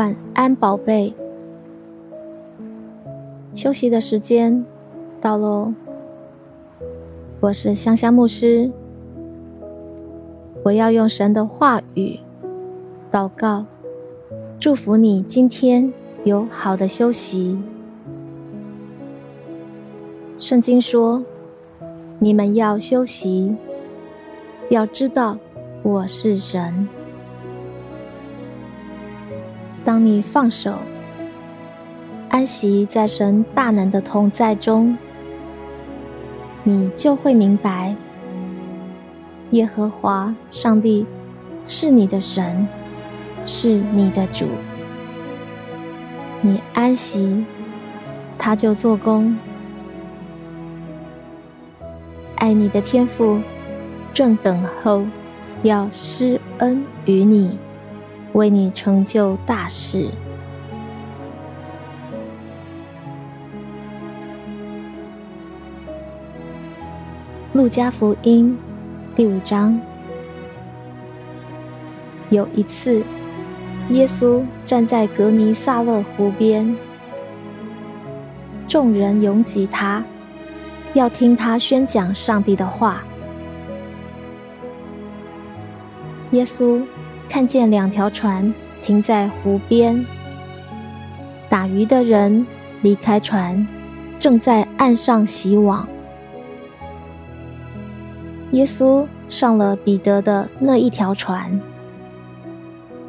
晚安，宝贝。休息的时间到喽。我是香香牧师，我要用神的话语祷告，祝福你今天有好的休息。圣经说：“你们要休息，要知道我是神。”当你放手，安息在神大能的同在中，你就会明白，耶和华上帝是你的神，是你的主。你安息，他就做工。爱你的天赋正等候要施恩于你。为你成就大事。路加福音第五章，有一次，耶稣站在格尼萨勒湖边，众人拥挤他，要听他宣讲上帝的话。耶稣。看见两条船停在湖边，打鱼的人离开船，正在岸上洗网。耶稣上了彼得的那一条船，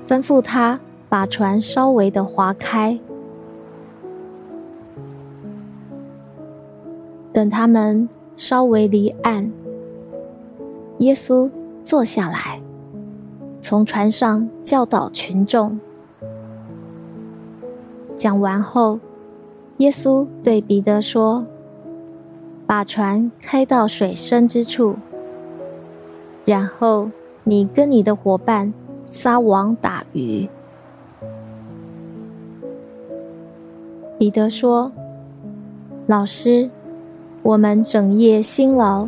吩咐他把船稍微的划开。等他们稍微离岸，耶稣坐下来。从船上教导群众。讲完后，耶稣对彼得说：“把船开到水深之处，然后你跟你的伙伴撒网打鱼。”彼得说：“老师，我们整夜辛劳，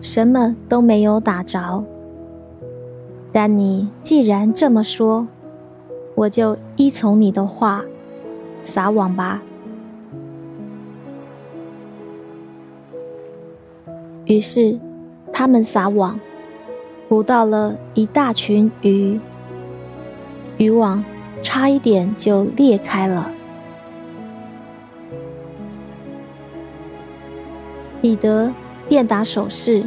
什么都没有打着。”但你既然这么说，我就依从你的话，撒网吧。于是，他们撒网，捕到了一大群鱼，渔网差一点就裂开了。彼得便打手势。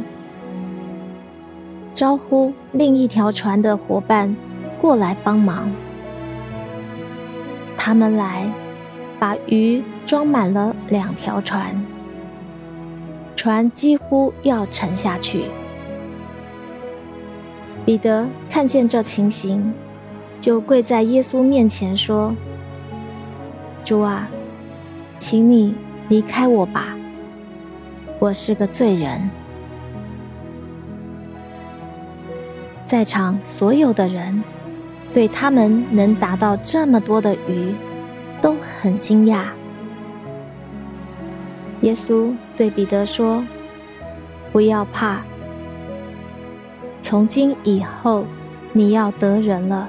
招呼另一条船的伙伴过来帮忙。他们来，把鱼装满了两条船，船几乎要沉下去。彼得看见这情形，就跪在耶稣面前说：“主啊，请你离开我吧，我是个罪人。”在场所有的人，对他们能打到这么多的鱼，都很惊讶。耶稣对彼得说：“不要怕，从今以后你要得人了。”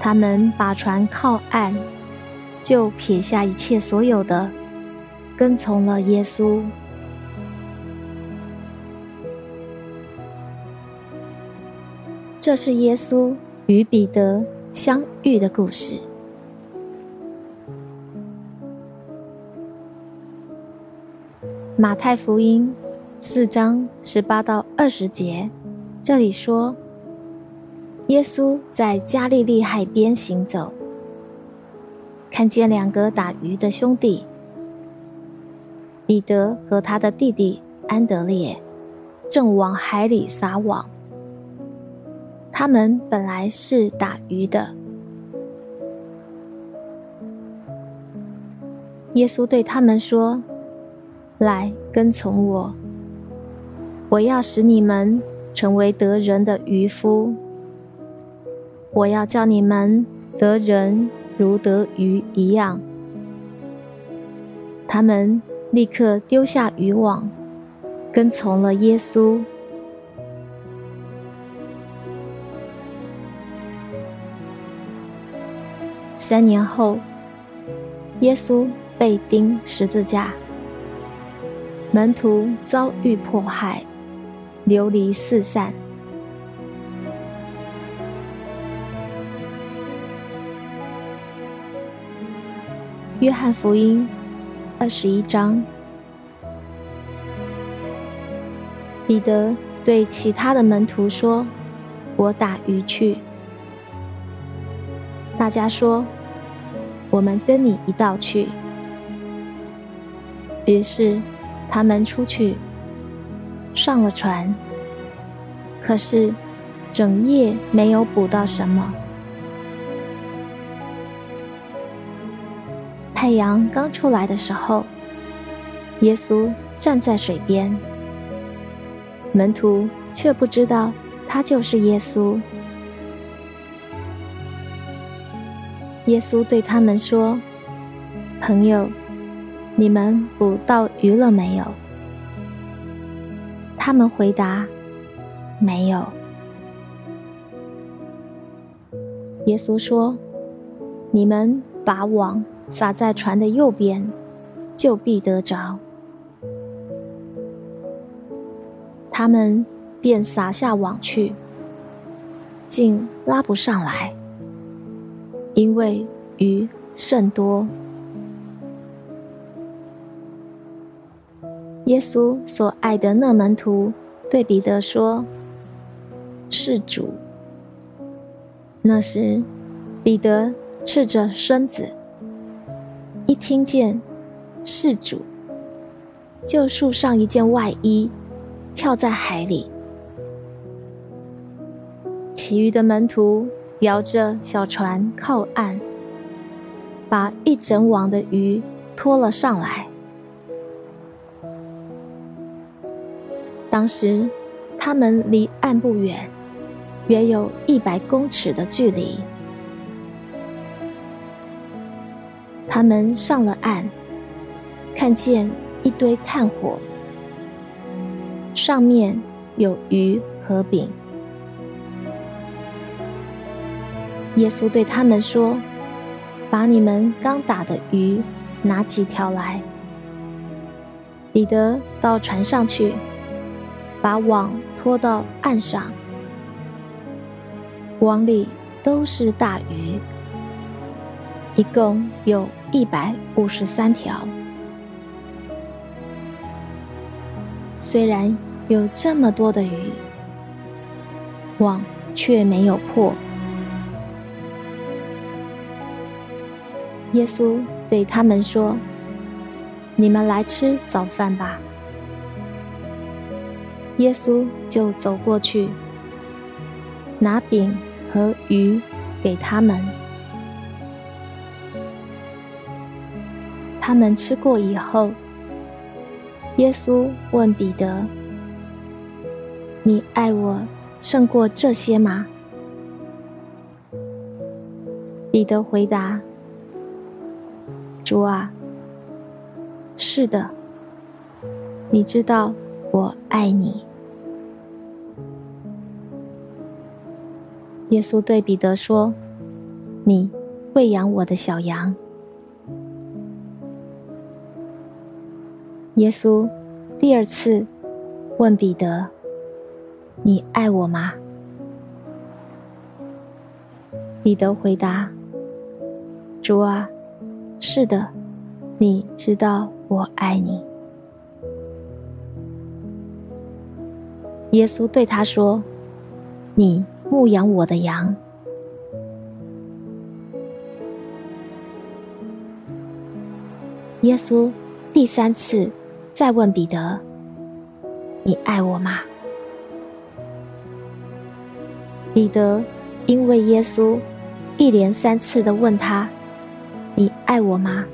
他们把船靠岸，就撇下一切所有的，跟从了耶稣。这是耶稣与彼得相遇的故事。马太福音四章十八到二十节，这里说，耶稣在加利利海边行走，看见两个打鱼的兄弟，彼得和他的弟弟安德烈，正往海里撒网。他们本来是打鱼的。耶稣对他们说：“来跟从我，我要使你们成为得人的渔夫。我要叫你们得人如得鱼一样。”他们立刻丢下渔网，跟从了耶稣。三年后，耶稣被钉十字架，门徒遭遇迫害，流离四散。约翰福音二十一章，彼得对其他的门徒说：“我打鱼去。”大家说：“我们跟你一道去。”于是他们出去，上了船。可是整夜没有捕到什么。太阳刚出来的时候，耶稣站在水边，门徒却不知道他就是耶稣。耶稣对他们说：“朋友，你们捕到鱼了没有？”他们回答：“没有。”耶稣说：“你们把网。”撒在船的右边，就必得着。他们便撒下网去，竟拉不上来，因为鱼甚多。耶稣所爱的那门徒对彼得说：“是主。”那时，彼得赤着身子。一听见是主，就束上一件外衣，跳在海里。其余的门徒摇着小船靠岸，把一整网的鱼拖了上来。当时他们离岸不远，约有一百公尺的距离。他们上了岸，看见一堆炭火，上面有鱼和饼。耶稣对他们说：“把你们刚打的鱼拿几条来。”彼得到船上去，把网拖到岸上，网里都是大鱼。一共有一百五十三条。虽然有这么多的鱼，网却没有破。耶稣对他们说：“你们来吃早饭吧。”耶稣就走过去，拿饼和鱼给他们。他们吃过以后，耶稣问彼得：“你爱我胜过这些吗？”彼得回答：“主啊，是的，你知道我爱你。”耶稣对彼得说：“你喂养我的小羊。”耶稣第二次问彼得：“你爱我吗？”彼得回答：“主啊，是的，你知道我爱你。”耶稣对他说：“你牧养我的羊。”耶稣第三次。再问彼得：“你爱我吗？”彼得因为耶稣一连三次的问他：“你爱我吗？”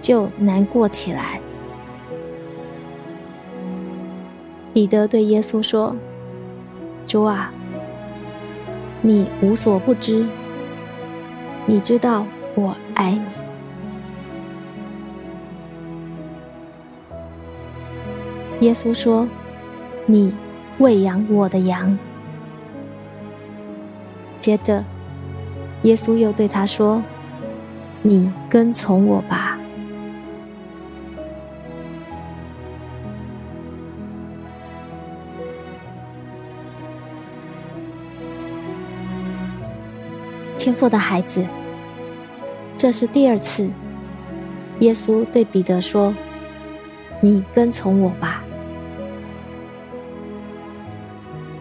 就难过起来。彼得对耶稣说：“主啊，你无所不知，你知道我爱你。”耶稣说：“你喂养我的羊。”接着，耶稣又对他说：“你跟从我吧。”天赋的孩子，这是第二次，耶稣对彼得说：“你跟从我吧。”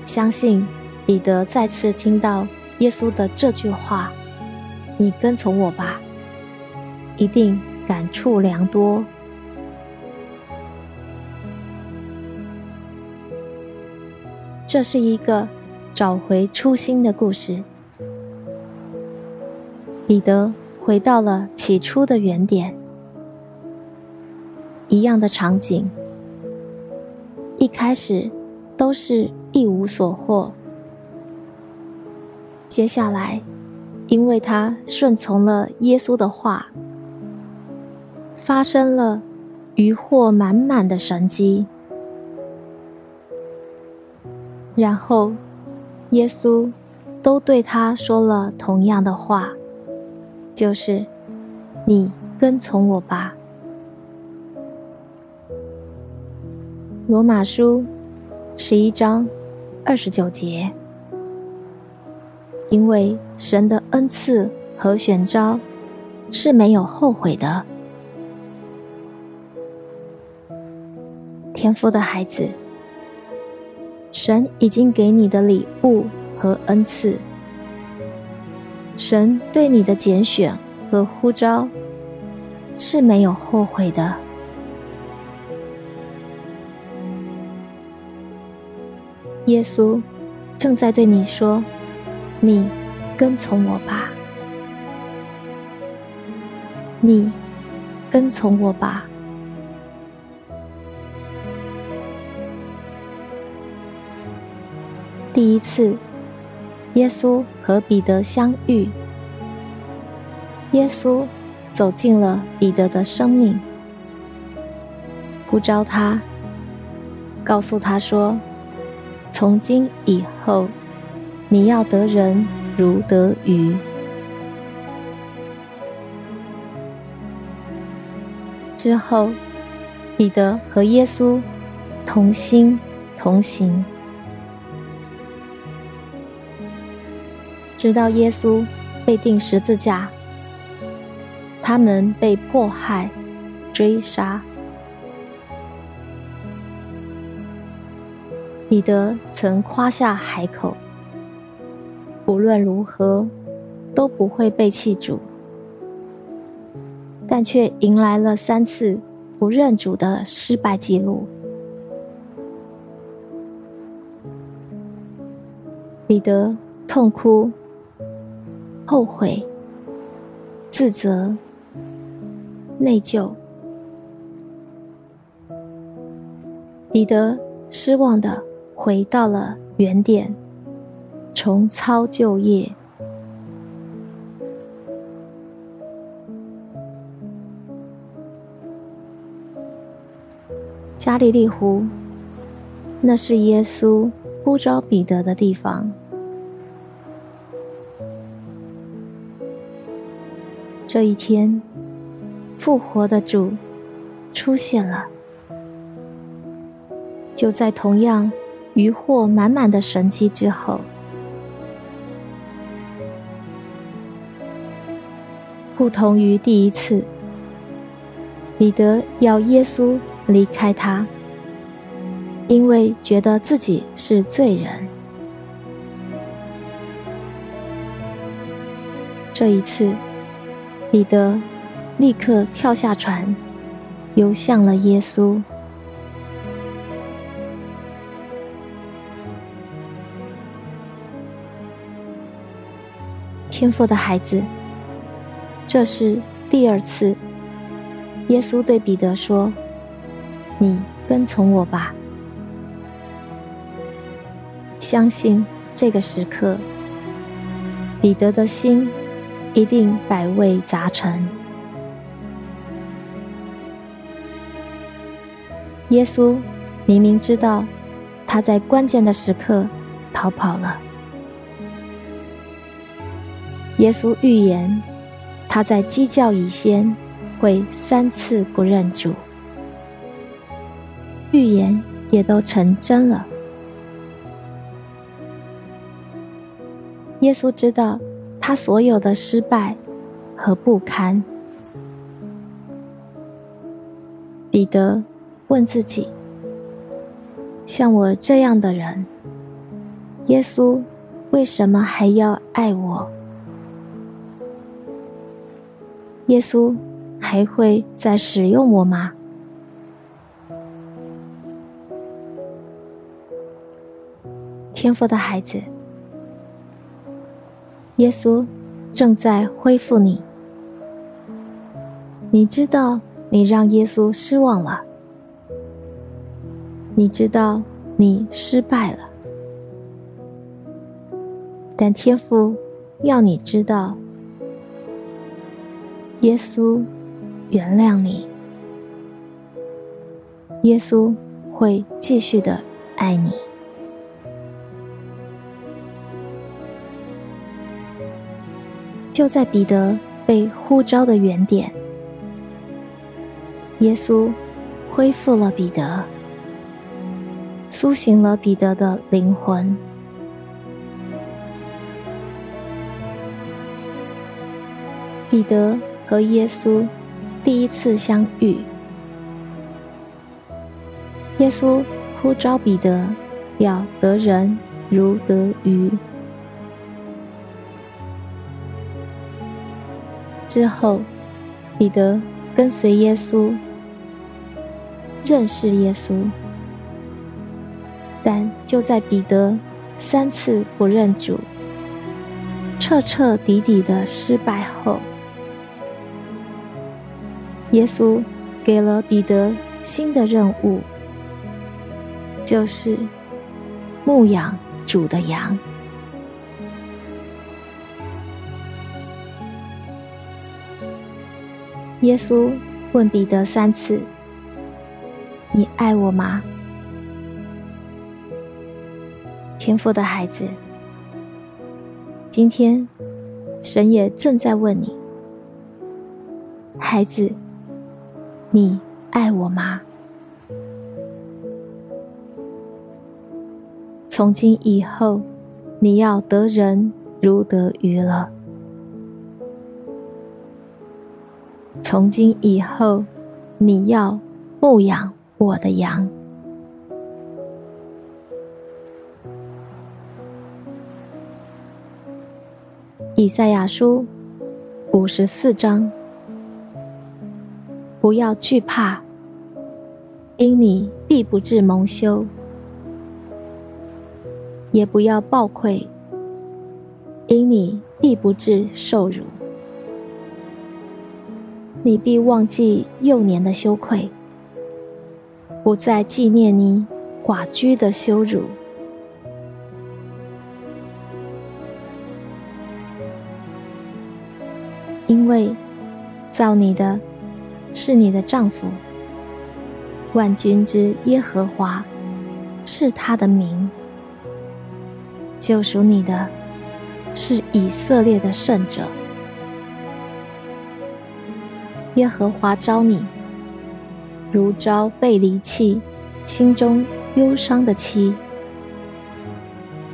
相信彼得再次听到耶稣的这句话：“你跟从我吧。”一定感触良多。这是一个找回初心的故事。彼得回到了起初的原点，一样的场景。一开始都是一无所获，接下来，因为他顺从了耶稣的话，发生了渔获满满的神迹。然后，耶稣都对他说了同样的话。就是，你跟从我吧。罗马书十一章二十九节，因为神的恩赐和选召是没有后悔的。天赋的孩子，神已经给你的礼物和恩赐。神对你的拣选和呼召是没有后悔的。耶稣正在对你说：“你跟从我吧，你跟从我吧。”第一次。耶稣和彼得相遇，耶稣走进了彼得的生命，呼召他，告诉他说：“从今以后，你要得人如得鱼。”之后，彼得和耶稣同心同行。直到耶稣被钉十字架，他们被迫害、追杀。彼得曾夸下海口，无论如何都不会背弃主，但却迎来了三次不认主的失败记录。彼得痛哭。后悔、自责、内疚，彼得失望的回到了原点，重操旧业。加利利湖，那是耶稣呼召彼得的地方。这一天，复活的主出现了。就在同样渔获满满的神迹之后，不同于第一次，彼得要耶稣离开他，因为觉得自己是罪人。这一次。彼得立刻跳下船，游向了耶稣。天赋的孩子，这是第二次，耶稣对彼得说：“你跟从我吧。”相信这个时刻，彼得的心。一定百味杂陈。耶稣明明知道他在关键的时刻逃跑了，耶稣预言，他在鸡叫以先会三次不认主，预言也都成真了。耶稣知道他所有的失败和不堪。彼得问自己：“像我这样的人，耶稣为什么还要爱我？耶稣还会再使用我吗？”天父的孩子。耶稣正在恢复你，你知道你让耶稣失望了，你知道你失败了，但天父要你知道，耶稣原谅你，耶稣会继续的爱你。就在彼得被呼召的原点，耶稣恢复了彼得，苏醒了彼得的灵魂。彼得和耶稣第一次相遇，耶稣呼召彼得要得人如得鱼。之后，彼得跟随耶稣，认识耶稣。但就在彼得三次不认主、彻彻底底的失败后，耶稣给了彼得新的任务，就是牧养主的羊。耶稣问彼得三次：“你爱我吗？”天父的孩子，今天神也正在问你：“孩子，你爱我吗？”从今以后，你要得人如得鱼了。从今以后，你要牧养我的羊。以赛亚书五十四章，不要惧怕，因你必不至蒙羞；也不要暴愧，因你必不至受辱。你必忘记幼年的羞愧，不再纪念你寡居的羞辱，因为造你的是你的丈夫，万军之耶和华是他的名，救赎你的是以色列的圣者。耶和华招你，如招被离弃、心中忧伤的妻，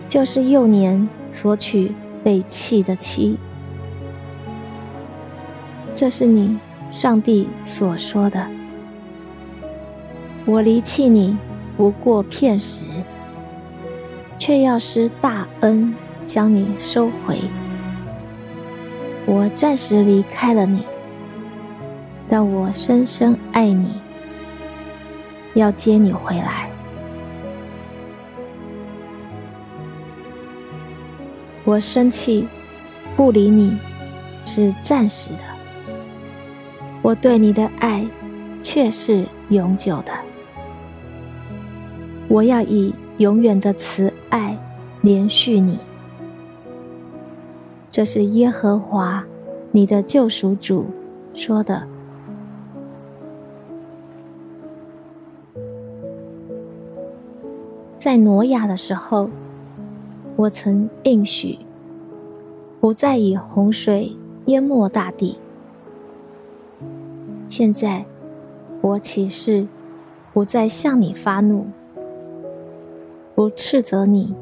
就是幼年所娶被弃的妻。这是你上帝所说的。我离弃你不过片时，却要施大恩将你收回。我暂时离开了你。但我深深爱你，要接你回来。我生气，不理你，是暂时的；我对你的爱，却是永久的。我要以永远的慈爱连续你。这是耶和华，你的救赎主说的。在挪亚的时候，我曾应许，不再以洪水淹没大地。现在，我起誓，不再向你发怒，不斥责你，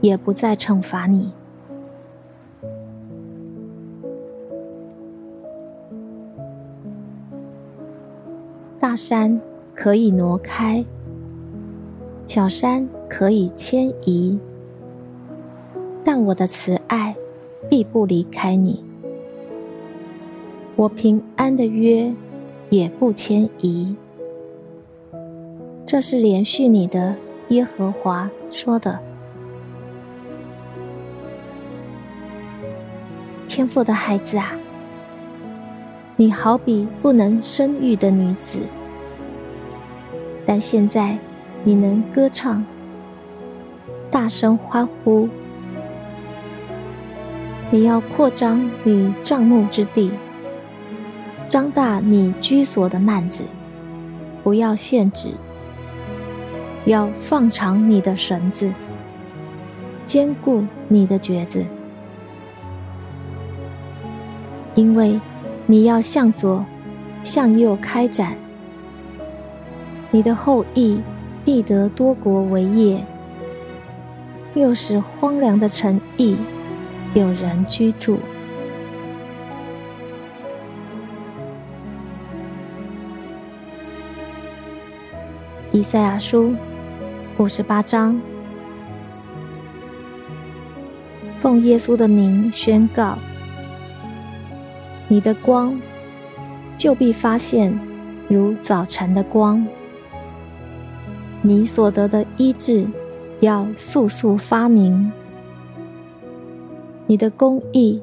也不再惩罚你。大山可以挪开，小山可以迁移，但我的慈爱必不离开你。我平安的约也不迁移。这是连续你的耶和华说的。天赋的孩子啊，你好比不能生育的女子。但现在，你能歌唱，大声欢呼。你要扩张你帐幕之地，张大你居所的幔子，不要限制，要放长你的绳子，坚固你的橛子，因为你要向左，向右开展。你的后裔必得多国为业，又使荒凉的城邑有人居住。以赛亚书五十八章，奉耶稣的名宣告：你的光就必发现，如早晨的光。你所得的医治，要速速发明；你的公义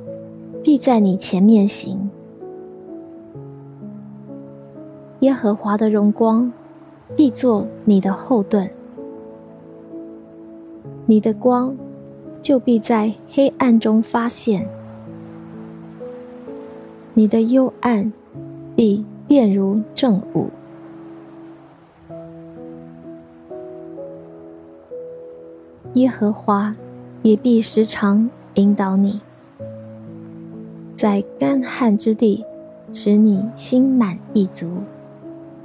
必在你前面行。耶和华的荣光必作你的后盾，你的光就必在黑暗中发现，你的幽暗必变如正午。耶和华也必时常引导你，在干旱之地使你心满意足，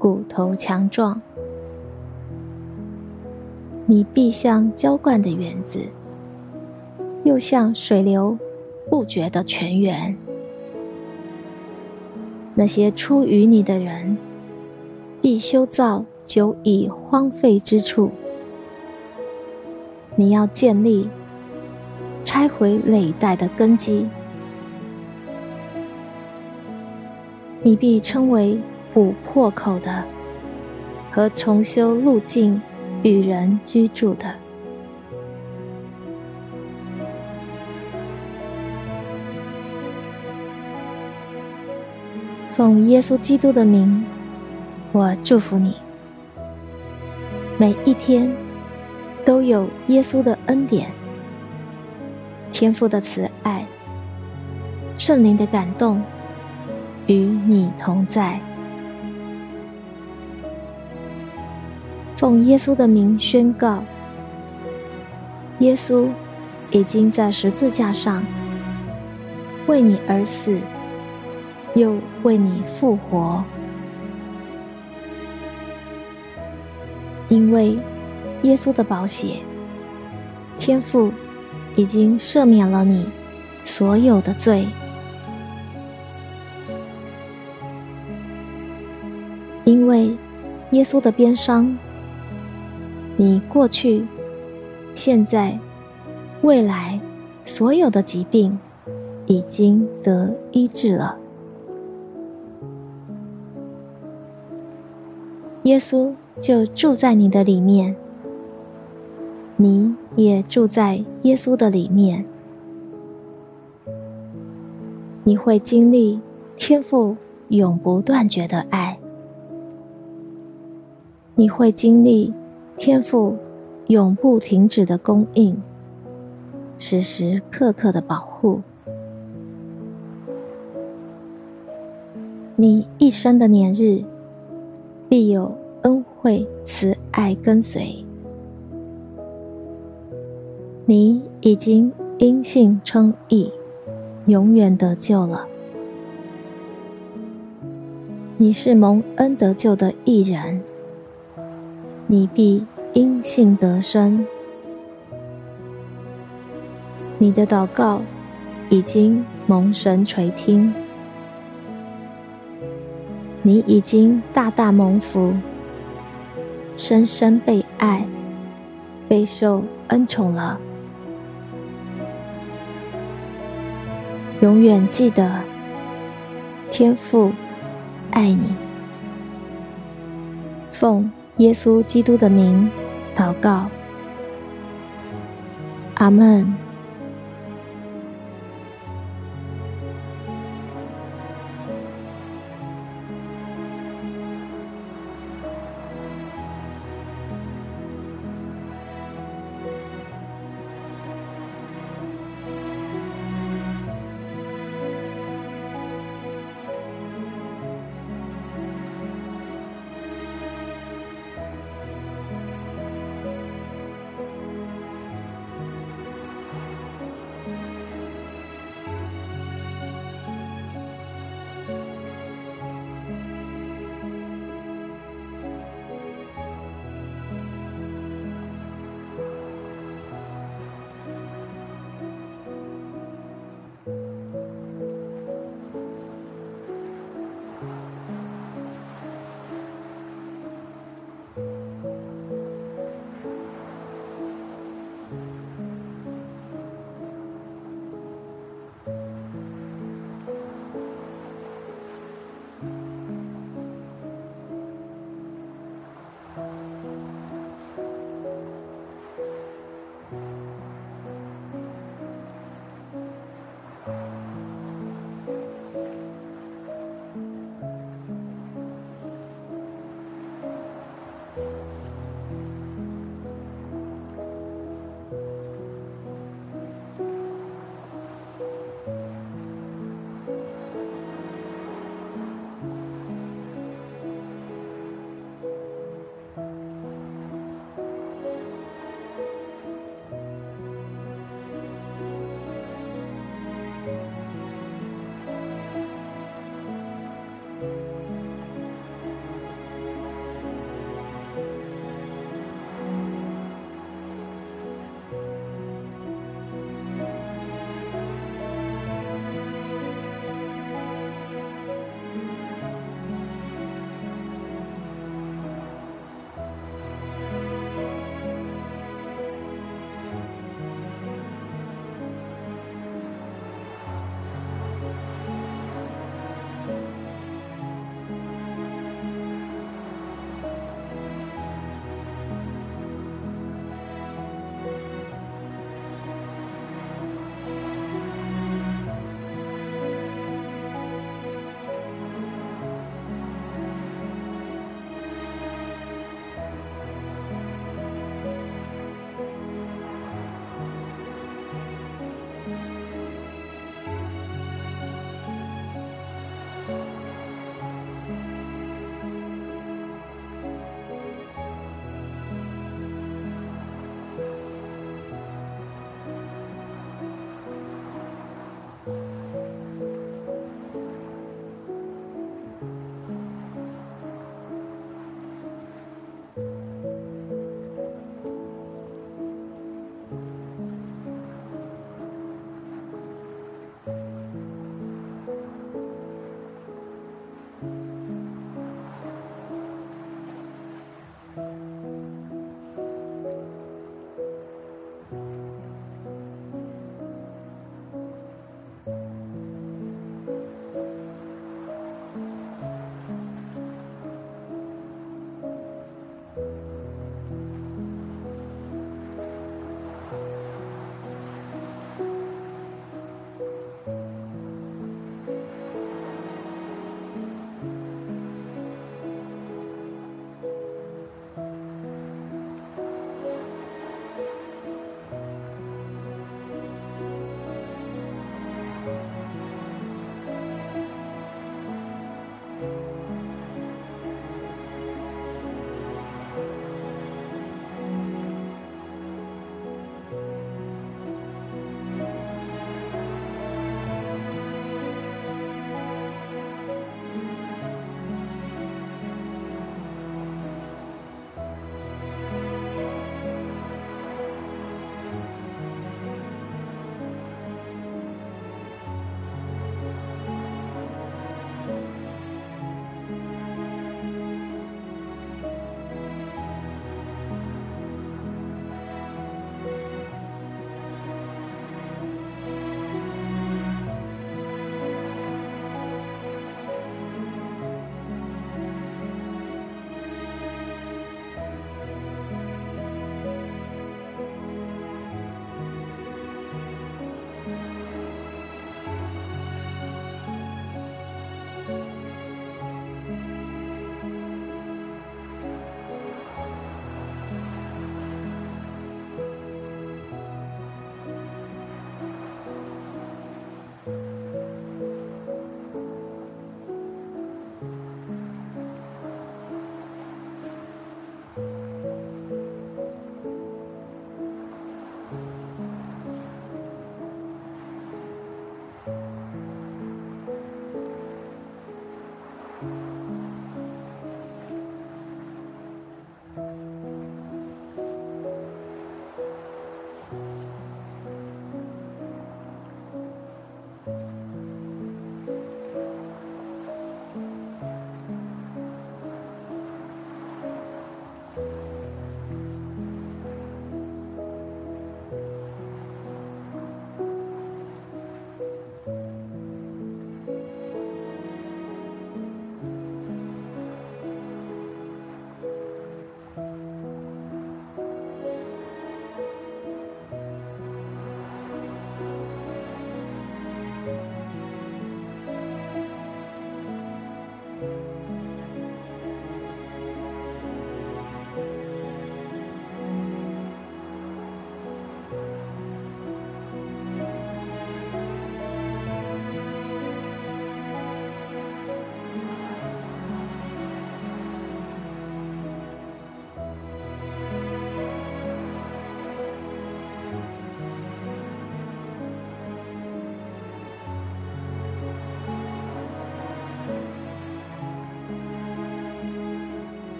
骨头强壮。你必像浇灌的园子，又像水流不绝的泉源。那些出于你的人，必修造久已荒废之处。你要建立、拆毁累代的根基，你必称为补破口的和重修路径与人居住的。奉耶稣基督的名，我祝福你每一天。都有耶稣的恩典、天父的慈爱、圣灵的感动与你同在。奉耶稣的名宣告：耶稣已经在十字架上为你而死，又为你复活，因为。耶稣的宝血，天父已经赦免了你所有的罪，因为耶稣的鞭伤，你过去、现在、未来所有的疾病已经得医治了。耶稣就住在你的里面。你也住在耶稣的里面，你会经历天赋永不断绝的爱，你会经历天赋永不停止的供应，时时刻刻的保护，你一生的年日必有恩惠慈爱跟随。你已经因信称义，永远得救了。你是蒙恩得救的义人，你必因信得生。你的祷告已经蒙神垂听，你已经大大蒙福，深深被爱，备受恩宠了。永远记得，天父爱你。奉耶稣基督的名祷告，阿门。